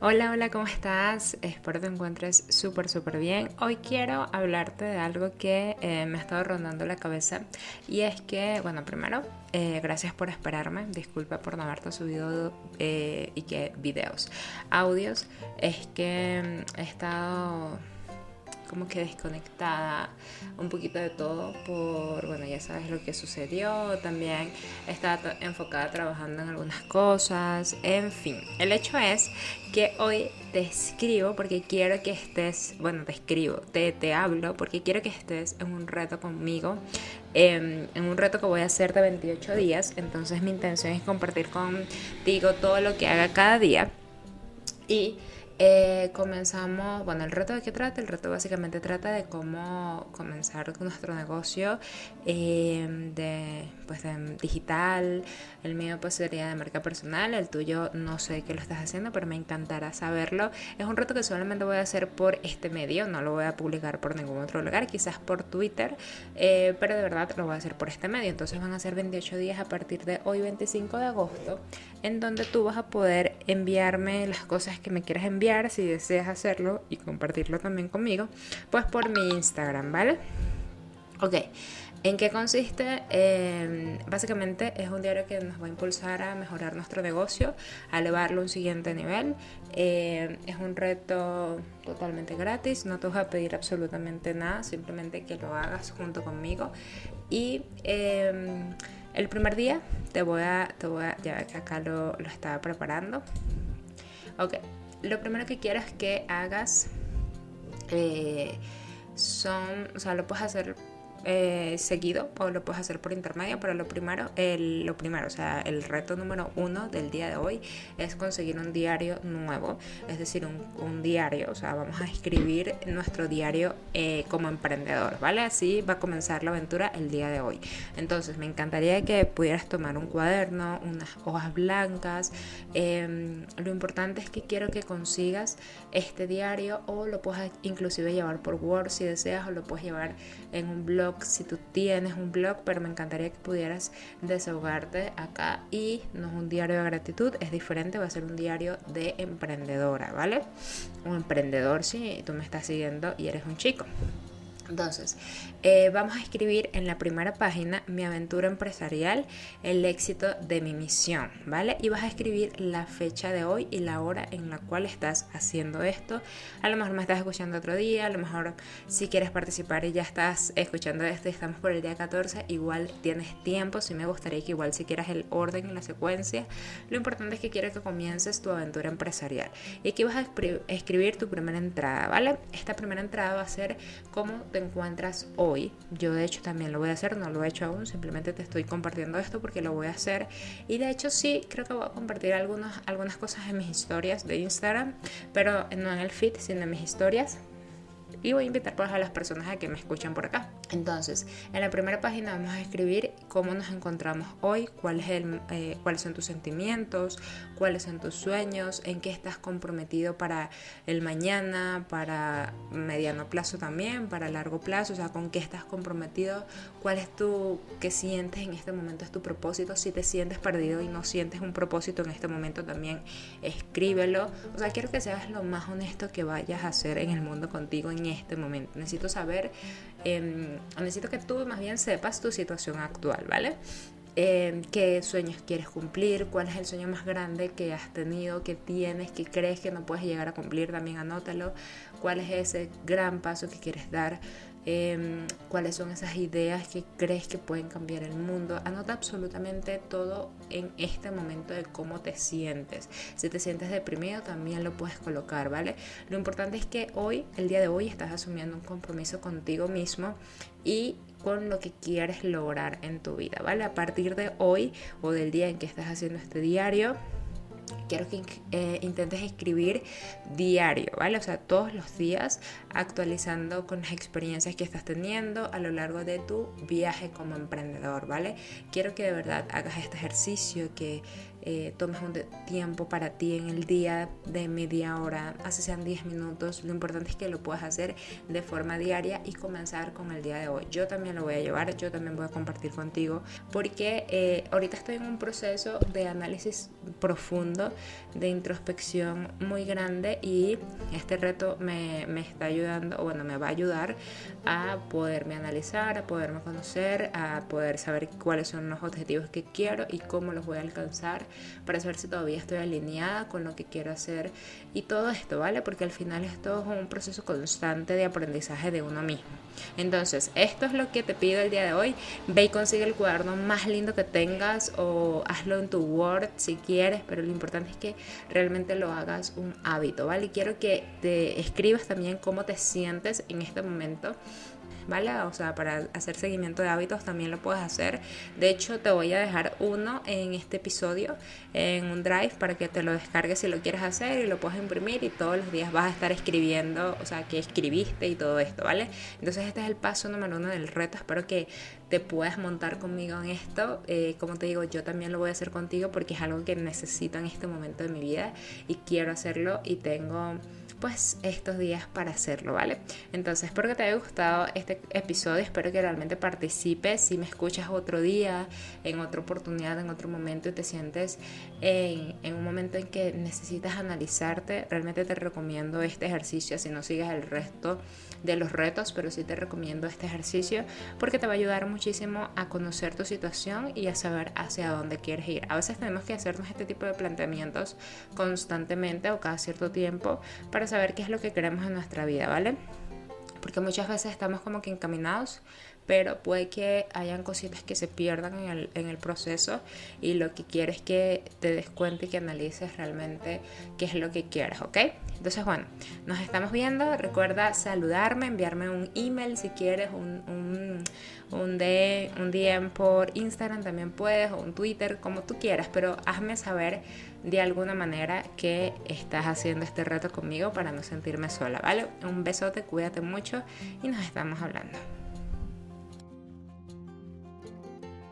Hola, hola, ¿cómo estás? Espero te encuentres súper, súper bien. Hoy quiero hablarte de algo que eh, me ha estado rondando la cabeza y es que, bueno, primero, eh, gracias por esperarme. Disculpa por no haberte subido eh, y que videos, audios. Es que mm, he estado como que desconectada un poquito de todo por, bueno, ya sabes lo que sucedió, también estaba enfocada trabajando en algunas cosas, en fin, el hecho es que hoy te escribo porque quiero que estés, bueno, te escribo, te, te hablo porque quiero que estés en un reto conmigo, em, en un reto que voy a hacer de 28 días, entonces mi intención es compartir contigo todo lo que haga cada día. Y eh, comenzamos, bueno, el reto de qué trata, el reto básicamente trata de cómo comenzar nuestro negocio eh, de, pues, de digital, el mío pues sería de marca personal, el tuyo no sé qué lo estás haciendo, pero me encantará saberlo. Es un reto que solamente voy a hacer por este medio, no lo voy a publicar por ningún otro lugar, quizás por Twitter, eh, pero de verdad lo voy a hacer por este medio. Entonces van a ser 28 días a partir de hoy 25 de agosto, en donde tú vas a poder enviarme las cosas que me quieras enviar si deseas hacerlo y compartirlo también conmigo, pues por mi Instagram, ¿vale? Ok, ¿en qué consiste? Em, básicamente es un diario que nos va a impulsar a mejorar nuestro negocio, a elevarlo a un siguiente nivel. Em, es un reto totalmente gratis, no te voy a pedir absolutamente nada, simplemente que lo hagas junto conmigo. Y em, el primer día te voy a, te voy a, ya que acá lo, lo estaba preparando. Ok, lo primero que quiero que hagas eh, son, o sea, lo puedes hacer eh, seguido o lo puedes hacer por intermedio, pero lo primero, el, lo primero, o sea, el reto número uno del día de hoy es conseguir un diario nuevo, es decir, un, un diario, o sea, vamos a escribir nuestro diario eh, como emprendedor, ¿vale? Así va a comenzar la aventura el día de hoy. Entonces, me encantaría que pudieras tomar un cuaderno, unas hojas blancas. Em, lo importante es que quiero que consigas este diario o lo puedas inclusive llevar por Word si deseas o lo puedes llevar en un blog si tú tienes un blog, pero me encantaría que pudieras desahogarte acá y no es un diario de gratitud, es diferente, va a ser un diario de emprendedora, ¿vale? Un emprendedor si tú me estás siguiendo y eres un chico. Entonces, eh, vamos a escribir en la primera página mi aventura empresarial, el éxito de mi misión, ¿vale? Y vas a escribir la fecha de hoy y la hora en la cual estás haciendo esto. A lo mejor me estás escuchando otro día, a lo mejor si quieres participar y ya estás escuchando esto y estamos por el día 14, igual tienes tiempo, si me gustaría que igual si quieras el orden y la secuencia. Lo importante es que quiero que comiences tu aventura empresarial. Y aquí vas a escribir tu primera entrada, ¿vale? Esta primera entrada va a ser cómo te encuentras hoy. Yo de hecho también lo voy a hacer, no lo he hecho aún, simplemente te estoy compartiendo esto porque lo voy a hacer. Y de hecho sí, creo que voy a compartir algunas, algunas cosas en mis historias de Instagram, pero no en el feed, sino en mis historias y voy a invitar pues, a las personas a que me escuchen por acá. Entonces, en la primera página vamos a escribir cómo nos encontramos hoy, cuál el, eh, cuáles son tus sentimientos, cuáles son tus sueños, en qué estás comprometido para el mañana, para mediano plazo también, para largo plazo, o sea, con qué estás comprometido, cuál es tu, qué sientes en este momento, es tu propósito, si te sientes perdido y no sientes un propósito en este momento también, escríbelo, o sea, quiero que seas lo más honesto que vayas a hacer en el mundo contigo este momento. Necesito saber, em, necesito que tú más bien sepas tu situación actual, ¿vale? Em, qué sueños quieres cumplir, cuál es el sueño más grande que has tenido, que tienes, que crees que no puedes llegar a cumplir, también anótalo, cuál es ese gran paso que quieres dar, Em, cuáles son esas ideas que crees que pueden cambiar el mundo. Anota absolutamente todo en este momento de cómo te sientes. Si te sientes deprimido, también lo puedes colocar, ¿vale? Lo importante es que hoy, el día de hoy, estás asumiendo un compromiso contigo mismo y con lo que quieres lograr en tu vida, ¿vale? A partir de hoy o del día en que estás haciendo este diario, quiero que eh, intentes escribir diario, ¿vale? O sea, todos los días actualizando con las experiencias que estás teniendo a lo largo de tu viaje como emprendedor, ¿vale? Quiero que de verdad hagas este ejercicio, que eh, tomes un tiempo para ti en el día de media hora, así sean 10 minutos. Lo importante es que lo puedas hacer de forma diaria y comenzar con el día de hoy. Yo también lo voy a llevar, yo también voy a compartir contigo porque eh, ahorita estoy en un proceso de análisis profundo, de introspección muy grande y este reto me, me está ayudando, o bueno, me va a ayudar a poderme analizar, a poderme conocer, a poder saber cuáles son los objetivos que quiero y cómo los voy a alcanzar para saber si todavía estoy alineada con lo que quiero hacer y todo esto, ¿vale? Porque al final esto es un proceso constante de aprendizaje de uno mismo. Entonces, esto es lo que te pido el día de hoy. Ve y consigue el cuaderno más lindo que tengas o hazlo en tu Word si quieres, pero lo importante es que realmente lo hagas un hábito, ¿vale? Y quiero que te escribas también cómo te sientes en este momento ¿vale? O sea, para hacer seguimiento de hábitos también lo puedes hacer. De hecho, te voy a dejar uno en este episodio, en un drive, para que te lo descargues si lo quieres hacer y lo puedes imprimir y todos los días vas a estar escribiendo, o sea, que escribiste y todo esto, ¿vale? Entonces este es el paso número uno del reto. Espero que te puedas montar conmigo en esto. Eh, como te digo, yo también lo voy a hacer contigo porque es algo que necesito en este momento de mi vida y quiero hacerlo y tengo pues estos días para hacerlo, ¿vale? Entonces espero que te haya gustado este episodio, espero que realmente participes, si me escuchas otro día, en otra oportunidad, en otro momento y te sientes en, un momento en que necesitas analizarte, realmente te recomiendo este ejercicio, si no sigues el resto de los retos, pero sí te recomiendo este ejercicio porque te va a ayudar muchísimo a conocer tu situación y a saber hacia dónde quieres ir. A veces tenemos que hacernos este tipo de planteamientos constantemente o cada cierto tiempo para saber qué es lo que queremos en nuestra vida, ¿vale? Porque muchas veces estamos como que encaminados, pero puede que hayan cositas que se pierdan en el, en el proceso y lo que quieres es que te des cuenta y que analices realmente qué es lo que quieres, ¿ok? Entonces, bueno, nos estamos viendo. Recuerda saludarme, enviarme un email si quieres, un, un, un, de, un DM por Instagram también puedes, o un Twitter, como tú quieras, pero hazme saber de alguna manera que estás haciendo este reto conmigo para no sentirme sola, ¿vale? Un besote, cuídate mucho y nos estamos hablando.